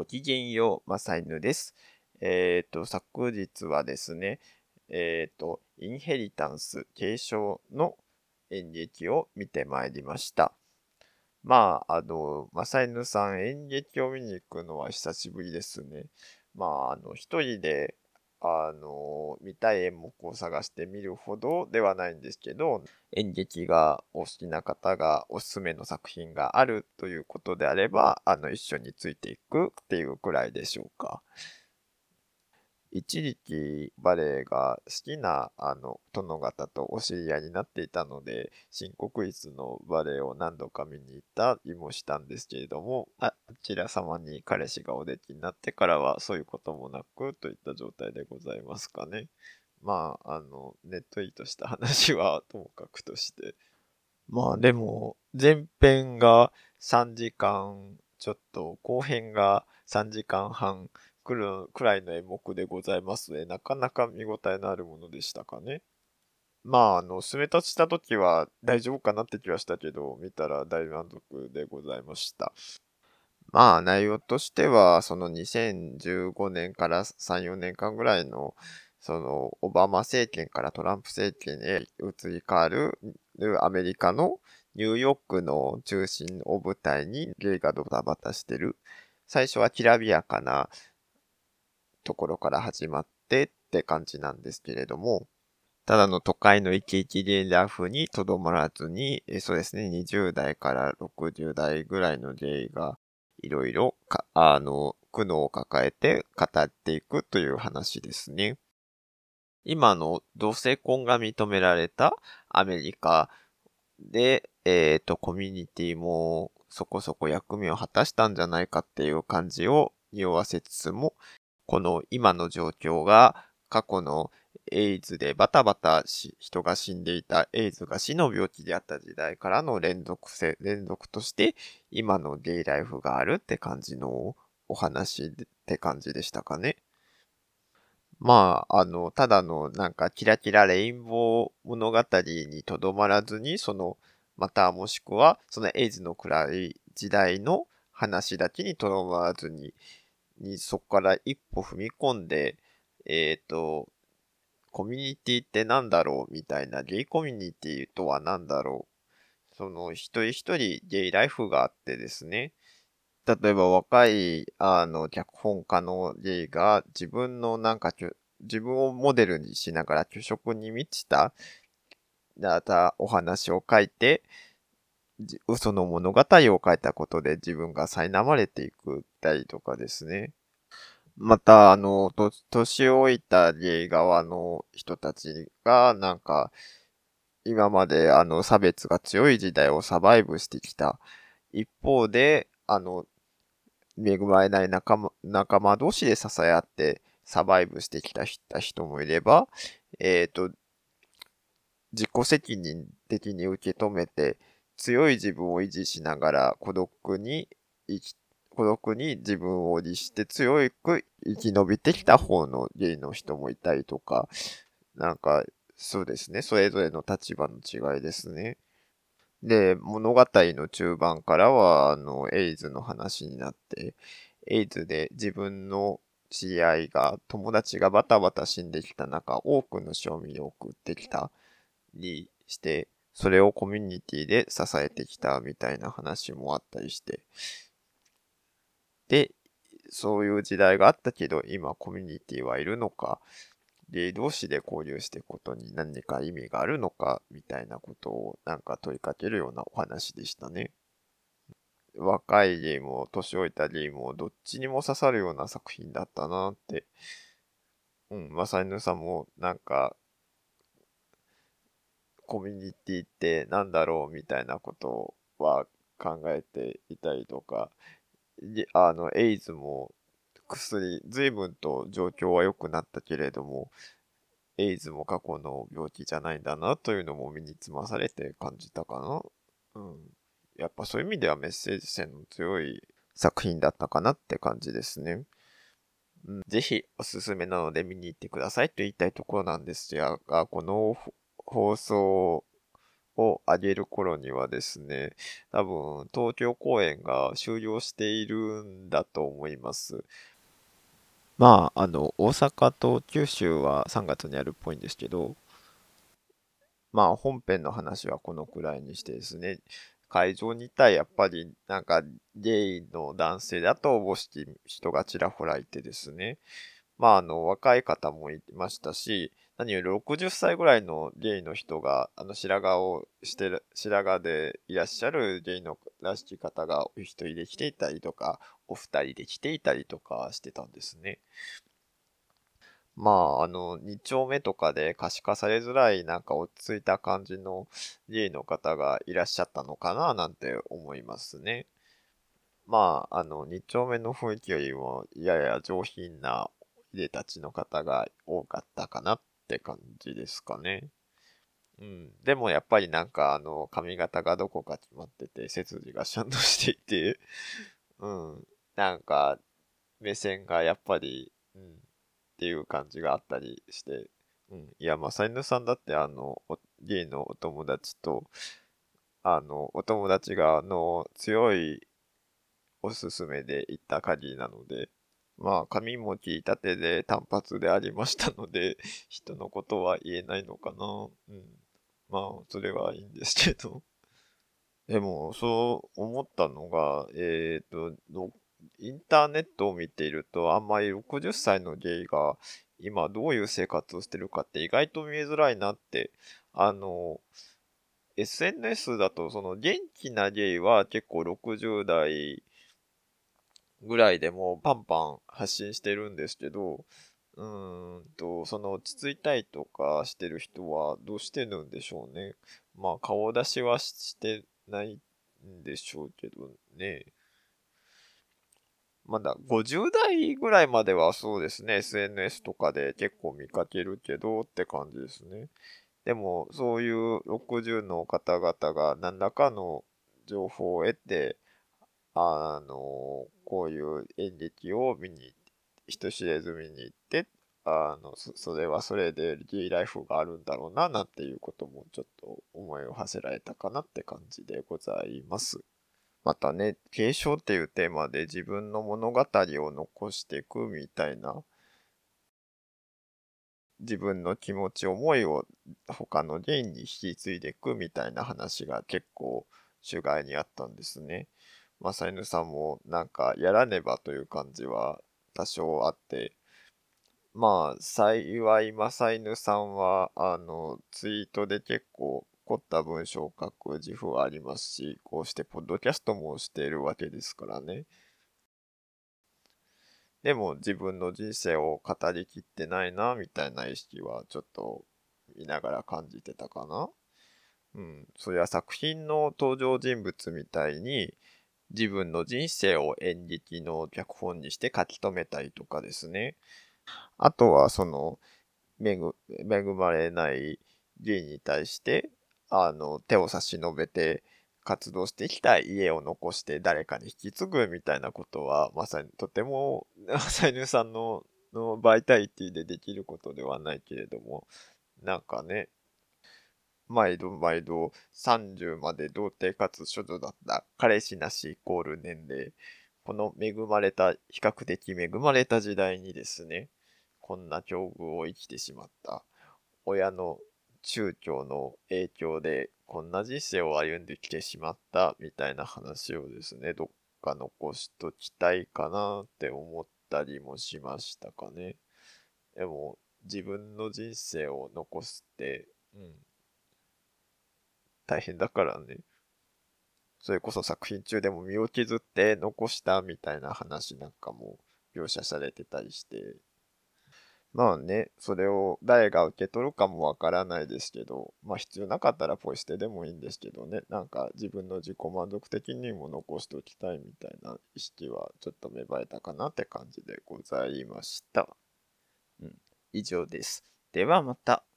ごきげんよう、まさいぬです。えっ、ー、と、昨日はですね、えっ、ー、と、インヘリタンス継承の演劇を見てまいりました。まあ、あの、まさいぬさん演劇を見に行くのは久しぶりですね。まあ、あの、一人であの、見たい演目を探してみるほどではないんですけど、演劇がお好きな方がおすすめの作品があるということであれば、あの、一緒についていくっていうくらいでしょうか。一時期バレエが好きなあの殿方とお知り合いになっていたので、新国立のバレエを何度か見に行ったりもしたんですけれども、あちら様に彼氏がおできになってからはそういうこともなくといった状態でございますかね。まあ、あの、ネットイートした話はともかくとして。まあでも、前編が3時間ちょっと、後編が3時間半くるくらいの演目でございますね。なかなか見応えのあるものでしたかね。まあ、あの、め立ちした時は大丈夫かなって気はしたけど、見たら大満足でございました。まあ、内容としては、その2015年から3、4年間ぐらいの、その、オバマ政権からトランプ政権へ移り変わるアメリカのニューヨークの中心を舞台にゲイがドタバタしてる。最初はきらびやかなところから始まってって感じなんですけれども、ただの都会のイケイケゲイラフにとどまらずに、そうですね、20代から60代ぐらいのゲイがいろいろ、あの、苦悩を抱えて語っていくという話ですね。今の同性婚が認められたアメリカで、えっ、ー、と、コミュニティもそこそこ役目を果たしたんじゃないかっていう感じを匂わせつつも、この今の状況が過去のエイズでバタバタし、人が死んでいたエイズが死の病気であった時代からの連続性、連続として今のゲイライフがあるって感じのお話って感じでしたかね。まあ、あの、ただのなんかキラキラレインボー物語にとどまらずに、その、またもしくは、そのエイズの暗い時代の話だけにとどまらずに、にそこから一歩踏み込んで、えっ、ー、と、コミュニティって何だろうみたいな、ゲイコミュニティとは何だろう。その一人一人ゲイライフがあってですね、例えば若い、あの、脚本家のゲイが自分のなんか、自分をモデルにしながら虚職に満ちた、だたお話を書いて、嘘の物語を書いたことで自分が苛まれていく。たりとかですね。また、あの、年老いたゲイ側の人たちが、なんか、今まであの差別が強い時代をサバイブしてきた。一方で、あの、恵まれない仲間、仲間同士で支え合ってサバイブしてきた人もいれば、えっ、ー、と、自己責任的に受け止めて、強い自分を維持しながら孤独に生き、孤独に自分を律して強く生き延びてきた方のゲイの人もいたりとか、なんか、そうですね。それぞれの立場の違いですね。で、物語の中盤からは、あの、エイズの話になって、エイズで自分の知り合いが、友達がバタバタ死んできた中、多くの賞味を送ってきたりして、それをコミュニティで支えてきたみたいな話もあったりして。で、そういう時代があったけど、今コミュニティはいるのか、ゲイ同士で交流していくことに何か意味があるのか、みたいなことをなんか問いかけるようなお話でしたね。若いゲームを、年老いたゲームをどっちにも刺さるような作品だったなって。うん、まさにさんもなんかコミュニティって何だろうみたいなことは考えていたりとか、あの、エイズも薬、随分と状況は良くなったけれども、エイズも過去の病気じゃないんだなというのも身につまされて感じたかな。うん。やっぱそういう意味ではメッセージ性の強い作品だったかなって感じですね。うん、ぜひおすすめなので見に行ってくださいと言いたいところなんですが、この放送を上げる頃にはですね、多分東京公演が終了しているんだと思います。まあ、あの、大阪と九州は3月にあるっぽいんですけど、まあ本編の話はこのくらいにしてですね、会場にいたやっぱりなんかゲイの男性だとおぼしき人がちらほらいてですね、まああの若い方もいましたし、何より60歳ぐらいのゲイの人が、あの白髪をしてる、白髪でいらっしゃるゲイのらしき方がお一人で来ていたりとか、お二人で来ていたりとかしてたんですね。まあ、あの、2丁目とかで可視化されづらい、なんか落ち着いた感じのゲイの方がいらっしゃったのかな、なんて思いますね。まあ、あの、2丁目の雰囲気よりも、やや上品ないでたちの方が多かったかなっって感じですかね。うん。でもやっぱりなんかあの髪型がどこか決まってて背筋がシャンとしていて うん。なんか目線がやっぱり、うん。っていう感じがあったりして、うん。いや、まあ、サイヌさんだってあの、ゲイのお友達と、あの、お友達があの、強いおすすめで行った限りなので、まあ、髪も切りたてで単発でありましたので、人のことは言えないのかな。うん。まあ、それはいいんですけど。でも、そう思ったのが、えっ、ー、と、インターネットを見ていると、あんまり60歳のゲイが今どういう生活をしてるかって意外と見えづらいなって、あの、SNS だとその元気なゲイは結構60代ぐらいでもパンパン発信してるんですけど、うーんと、その落ち着いたいとかしてる人はどうしてるんでしょうね。まあ顔出しはしてないんでしょうけどね。まだ50代ぐらいまではそうですね、SNS とかで結構見かけるけどって感じですね。でも、そういう60の方々が何らかの情報を得て、あの、こういう演劇を見に、人知れず見に行って、あの、それはそれで D ライフがあるんだろうな、なんていうこともちょっと思いを馳せられたかなって感じでございます。またね、継承っていうテーマで自分の物語を残していくみたいな、自分の気持ち、思いを他の芸に引き継いでいくみたいな話が結構主外にあったんですね。まさ犬さんもなんかやらねばという感じは多少あって、まあ幸いまさ犬さんはあのツイートで結構凝った文章を書く自負はありますし、こうしてポッドキャストもしているわけですからね。でも自分の人生を語りきってないな、みたいな意識はちょっと見ながら感じてたかな。うん。そりゃ作品の登場人物みたいに、自分の人生を演劇の脚本にして書き留めたりとかですね。あとは、その、恵まれない芸に対して、あの、手を差し伸べて活動してきた家を残して誰かに引き継ぐみたいなことは、まさにとても、まさ犬さんののバイタリティでできることではないけれども、なんかね、毎度毎度30まで童貞かつ処女だった彼氏なしイコール年齢。この恵まれた、比較的恵まれた時代にですね、こんな境遇を生きてしまった親の宗教の影響でこんな人生を歩んできてしまったみたいな話をですね、どっか残しときたいかなって思ったりもしましたかね。でも自分の人生を残すって、うん、大変だからね。それこそ作品中でも身を削って残したみたいな話なんかも描写されてたりして。まあね、それを誰が受け取るかもわからないですけど、まあ必要なかったらポイ捨てでもいいんですけどね、なんか自分の自己満足的にも残しておきたいみたいな意識はちょっと芽生えたかなって感じでございました。うん、以上です。ではまた。